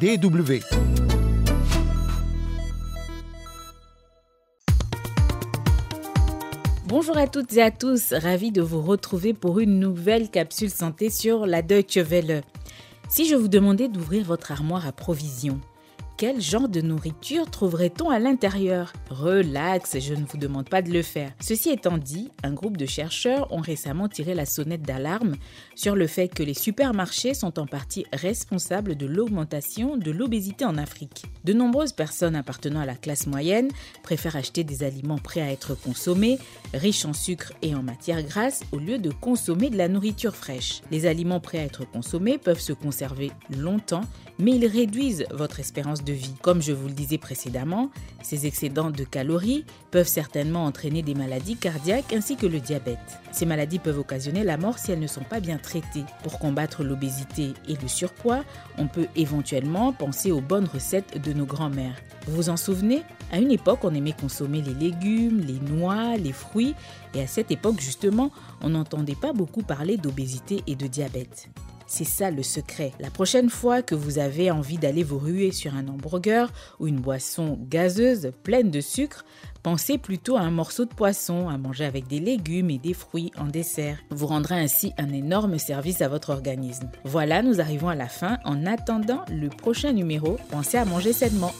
DW. Bonjour à toutes et à tous, ravi de vous retrouver pour une nouvelle capsule santé sur la Deutsche Welle. Si je vous demandais d'ouvrir votre armoire à provisions, quel genre de nourriture trouverait-on à l'intérieur? Relax, je ne vous demande pas de le faire. Ceci étant dit, un groupe de chercheurs ont récemment tiré la sonnette d'alarme sur le fait que les supermarchés sont en partie responsables de l'augmentation de l'obésité en Afrique. De nombreuses personnes appartenant à la classe moyenne préfèrent acheter des aliments prêts à être consommés, riches en sucre et en matières grasses, au lieu de consommer de la nourriture fraîche. Les aliments prêts à être consommés peuvent se conserver longtemps, mais ils réduisent votre espérance de vie. Comme je vous le disais précédemment, ces excédents de calories peuvent certainement entraîner des maladies cardiaques ainsi que le diabète. Ces maladies peuvent occasionner la mort si elles ne sont pas bien traitées. Pour combattre l'obésité et le surpoids, on peut éventuellement penser aux bonnes recettes de nos grands-mères. Vous vous en souvenez? À une époque, on aimait consommer les légumes, les noix, les fruits, et à cette époque justement, on n'entendait pas beaucoup parler d'obésité et de diabète. C'est ça le secret. La prochaine fois que vous avez envie d'aller vous ruer sur un hamburger ou une boisson gazeuse pleine de sucre, pensez plutôt à un morceau de poisson à manger avec des légumes et des fruits en dessert. Vous rendrez ainsi un énorme service à votre organisme. Voilà, nous arrivons à la fin. En attendant le prochain numéro, pensez à manger sainement.